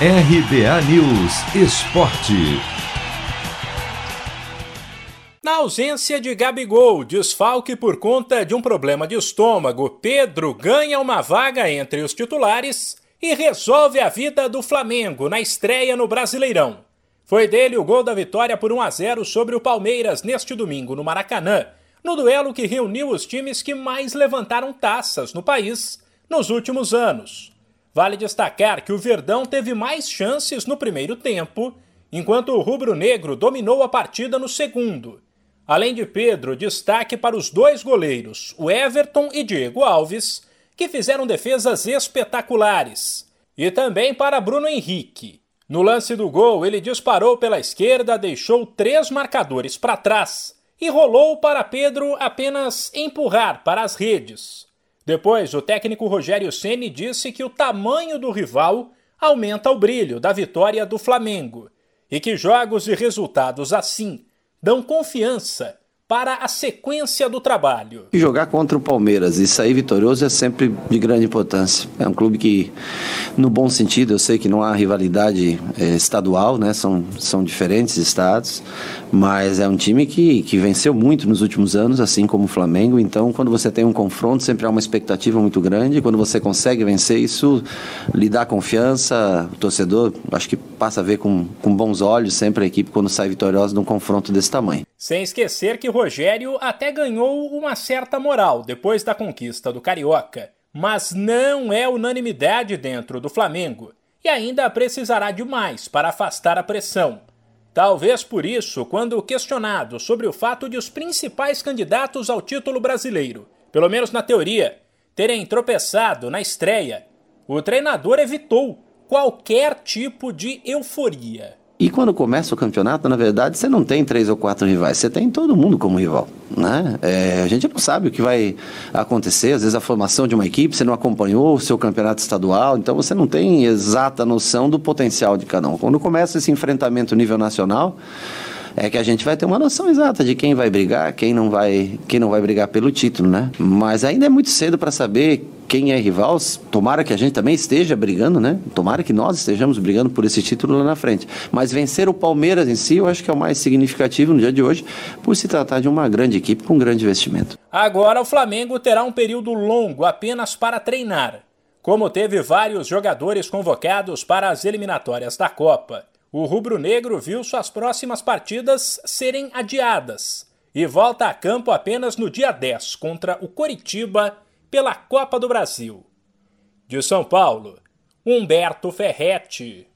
RBA News Esporte. Na ausência de Gabigol, desfalque por conta de um problema de estômago, Pedro ganha uma vaga entre os titulares e resolve a vida do Flamengo na estreia no Brasileirão. Foi dele o gol da vitória por 1 a 0 sobre o Palmeiras neste domingo no Maracanã, no duelo que reuniu os times que mais levantaram taças no país nos últimos anos. Vale destacar que o Verdão teve mais chances no primeiro tempo, enquanto o rubro-negro dominou a partida no segundo. Além de Pedro, destaque para os dois goleiros, o Everton e Diego Alves, que fizeram defesas espetaculares. E também para Bruno Henrique. No lance do gol, ele disparou pela esquerda, deixou três marcadores para trás e rolou para Pedro apenas empurrar para as redes. Depois, o técnico Rogério Ceni disse que o tamanho do rival aumenta o brilho da vitória do Flamengo e que jogos e resultados assim dão confiança para a sequência do trabalho. E jogar contra o Palmeiras e sair vitorioso é sempre de grande importância. É um clube que, no bom sentido, eu sei que não há rivalidade é, estadual, né? São, são diferentes estados, mas é um time que, que venceu muito nos últimos anos, assim como o Flamengo. Então, quando você tem um confronto, sempre há uma expectativa muito grande. Quando você consegue vencer, isso lhe dá confiança. O torcedor, acho que passa a ver com, com bons olhos sempre a equipe quando sai vitoriosa num confronto desse tamanho. Sem esquecer que Rogério até ganhou uma certa moral depois da conquista do Carioca, mas não é unanimidade dentro do Flamengo e ainda precisará de mais para afastar a pressão. Talvez por isso, quando questionado sobre o fato de os principais candidatos ao título brasileiro, pelo menos na teoria, terem tropeçado na estreia, o treinador evitou qualquer tipo de euforia. E quando começa o campeonato, na verdade, você não tem três ou quatro rivais, você tem todo mundo como rival. Né? É, a gente não sabe o que vai acontecer, às vezes a formação de uma equipe, você não acompanhou o seu campeonato estadual, então você não tem exata noção do potencial de cada um. Quando começa esse enfrentamento nível nacional, é que a gente vai ter uma noção exata de quem vai brigar, quem não vai, quem não vai brigar pelo título, né? Mas ainda é muito cedo para saber quem é rival. Tomara que a gente também esteja brigando, né? Tomara que nós estejamos brigando por esse título lá na frente. Mas vencer o Palmeiras em si, eu acho que é o mais significativo no dia de hoje, por se tratar de uma grande equipe com um grande investimento. Agora o Flamengo terá um período longo apenas para treinar. Como teve vários jogadores convocados para as eliminatórias da Copa o rubro-negro viu suas próximas partidas serem adiadas e volta a campo apenas no dia 10 contra o Coritiba pela Copa do Brasil. De São Paulo, Humberto Ferretti.